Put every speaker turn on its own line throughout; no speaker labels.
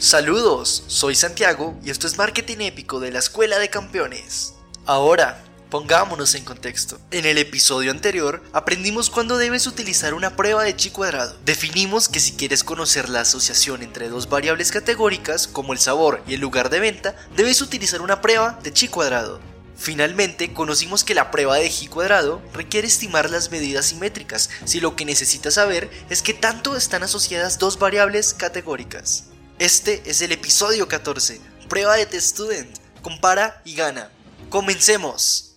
Saludos, soy Santiago y esto es Marketing Épico de la Escuela de Campeones. Ahora, pongámonos en contexto. En el episodio anterior aprendimos cuándo debes utilizar una prueba de chi cuadrado. Definimos que si quieres conocer la asociación entre dos variables categóricas, como el sabor y el lugar de venta, debes utilizar una prueba de chi cuadrado. Finalmente, conocimos que la prueba de chi cuadrado requiere estimar las medidas simétricas si lo que necesitas saber es que tanto están asociadas dos variables categóricas. Este es el episodio 14, prueba de test student, compara y gana. Comencemos.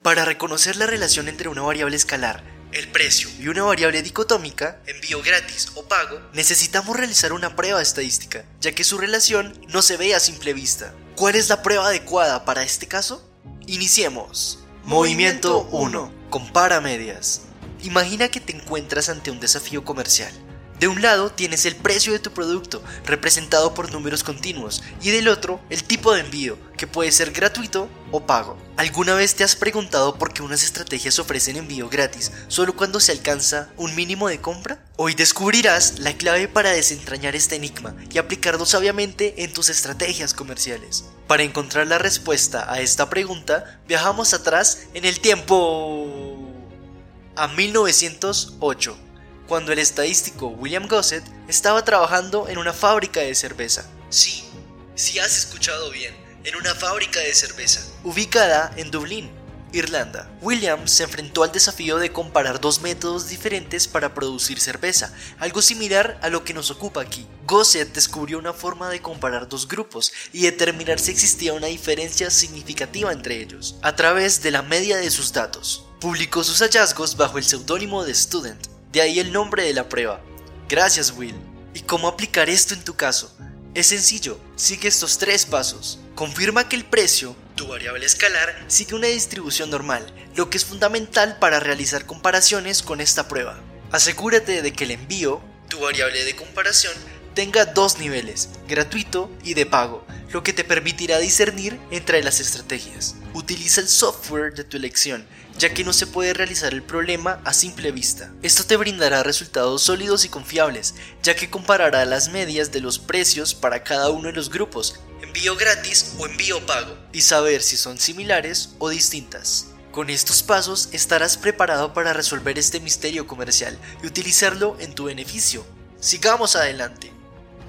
Para reconocer la relación entre una variable escalar, el precio, y una variable dicotómica, envío gratis o pago, necesitamos realizar una prueba estadística, ya que su relación no se ve a simple vista. ¿Cuál es la prueba adecuada para este caso? Iniciemos. Movimiento 1. Compara medias. Imagina que te encuentras ante un desafío comercial. De un lado tienes el precio de tu producto, representado por números continuos, y del otro el tipo de envío, que puede ser gratuito o pago. ¿Alguna vez te has preguntado por qué unas estrategias ofrecen envío gratis solo cuando se alcanza un mínimo de compra? Hoy descubrirás la clave para desentrañar este enigma y aplicarlo sabiamente en tus estrategias comerciales. Para encontrar la respuesta a esta pregunta, viajamos atrás en el tiempo a 1908 cuando el estadístico William Gossett estaba trabajando en una fábrica de cerveza. Sí, si has escuchado bien, en una fábrica de cerveza, ubicada en Dublín, Irlanda. William se enfrentó al desafío de comparar dos métodos diferentes para producir cerveza, algo similar a lo que nos ocupa aquí. Gossett descubrió una forma de comparar dos grupos y determinar si existía una diferencia significativa entre ellos, a través de la media de sus datos. Publicó sus hallazgos bajo el seudónimo de Student, de ahí el nombre de la prueba. Gracias Will. ¿Y cómo aplicar esto en tu caso? Es sencillo, sigue estos tres pasos. Confirma que el precio, tu variable escalar, sigue una distribución normal, lo que es fundamental para realizar comparaciones con esta prueba. Asegúrate de que el envío, tu variable de comparación, tenga dos niveles, gratuito y de pago, lo que te permitirá discernir entre las estrategias. Utiliza el software de tu elección, ya que no se puede realizar el problema a simple vista. Esto te brindará resultados sólidos y confiables, ya que comparará las medias de los precios para cada uno de los grupos, envío gratis o envío pago, y saber si son similares o distintas. Con estos pasos estarás preparado para resolver este misterio comercial y utilizarlo en tu beneficio. Sigamos adelante.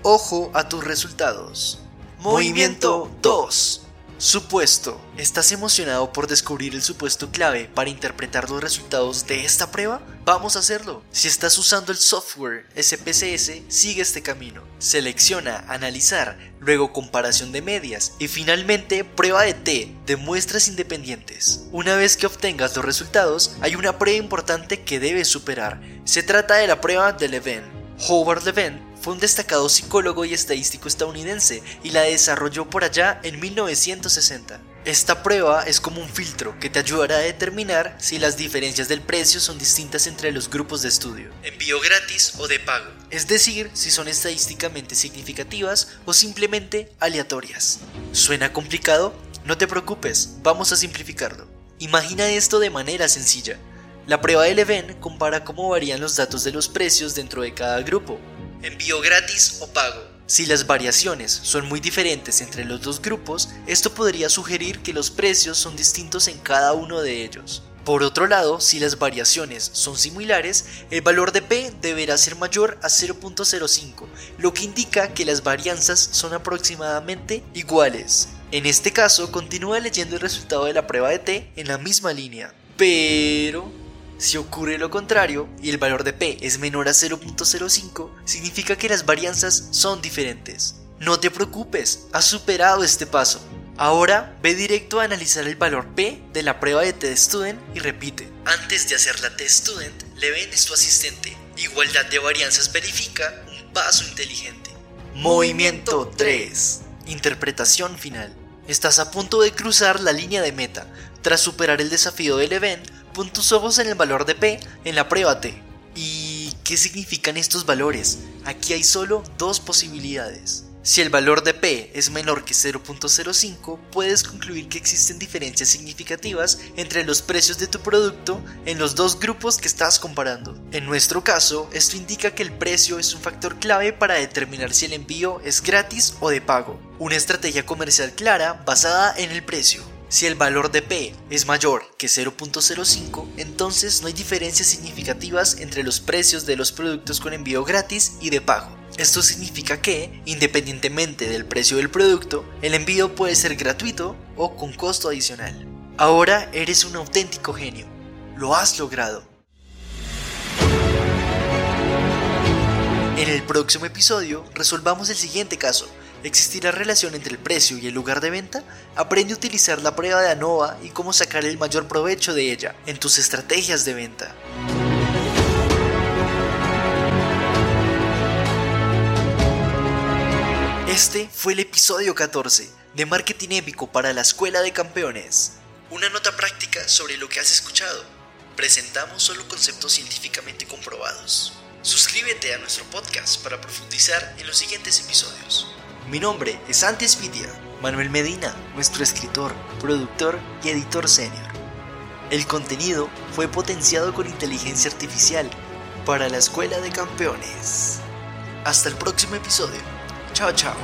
Ojo a tus resultados. Movimiento 2. Supuesto. ¿Estás emocionado por descubrir el supuesto clave para interpretar los resultados de esta prueba? Vamos a hacerlo. Si estás usando el software SPSS, sigue este camino. Selecciona, analizar, luego comparación de medias y finalmente prueba de T de muestras independientes. Una vez que obtengas los resultados, hay una prueba importante que debes superar. Se trata de la prueba de Leven. Howard Leven fue un destacado psicólogo y estadístico estadounidense y la desarrolló por allá en 1960. Esta prueba es como un filtro que te ayudará a determinar si las diferencias del precio son distintas entre los grupos de estudio, envío gratis o de pago, es decir, si son estadísticamente significativas o simplemente aleatorias. ¿Suena complicado? No te preocupes, vamos a simplificarlo. Imagina esto de manera sencilla. La prueba de Leven compara cómo varían los datos de los precios dentro de cada grupo, envío gratis o pago. Si las variaciones son muy diferentes entre los dos grupos, esto podría sugerir que los precios son distintos en cada uno de ellos. Por otro lado, si las variaciones son similares, el valor de P deberá ser mayor a 0.05, lo que indica que las varianzas son aproximadamente iguales. En este caso, continúa leyendo el resultado de la prueba de T en la misma línea. Pero si ocurre lo contrario y el valor de P es menor a 0.05, significa que las varianzas son diferentes. No te preocupes, has superado este paso. Ahora ve directo a analizar el valor P de la prueba de T-Student y repite. Antes de hacer la T-Student, le ven tu asistente. Igualdad de varianzas verifica un paso inteligente. Movimiento 3. Interpretación final. Estás a punto de cruzar la línea de meta. Tras superar el desafío del event, Pon tus ojos en el valor de P en la prueba T. ¿Y qué significan estos valores? Aquí hay solo dos posibilidades. Si el valor de P es menor que 0.05, puedes concluir que existen diferencias significativas entre los precios de tu producto en los dos grupos que estás comparando. En nuestro caso, esto indica que el precio es un factor clave para determinar si el envío es gratis o de pago. Una estrategia comercial clara basada en el precio. Si el valor de P es mayor que 0.05, entonces no hay diferencias significativas entre los precios de los productos con envío gratis y de pago. Esto significa que, independientemente del precio del producto, el envío puede ser gratuito o con costo adicional. Ahora eres un auténtico genio. Lo has logrado. En el próximo episodio resolvamos el siguiente caso. ¿Existirá relación entre el precio y el lugar de venta? Aprende a utilizar la prueba de ANOVA y cómo sacar el mayor provecho de ella en tus estrategias de venta. Este fue el episodio 14 de Marketing Épico para la Escuela de Campeones. Una nota práctica sobre lo que has escuchado. Presentamos solo conceptos científicamente comprobados. Suscríbete a nuestro podcast para profundizar en los siguientes episodios. Mi nombre es Antes Vidia, Manuel Medina, nuestro escritor, productor y editor senior. El contenido fue potenciado con inteligencia artificial para la Escuela de Campeones. Hasta el próximo episodio. Chao, chao.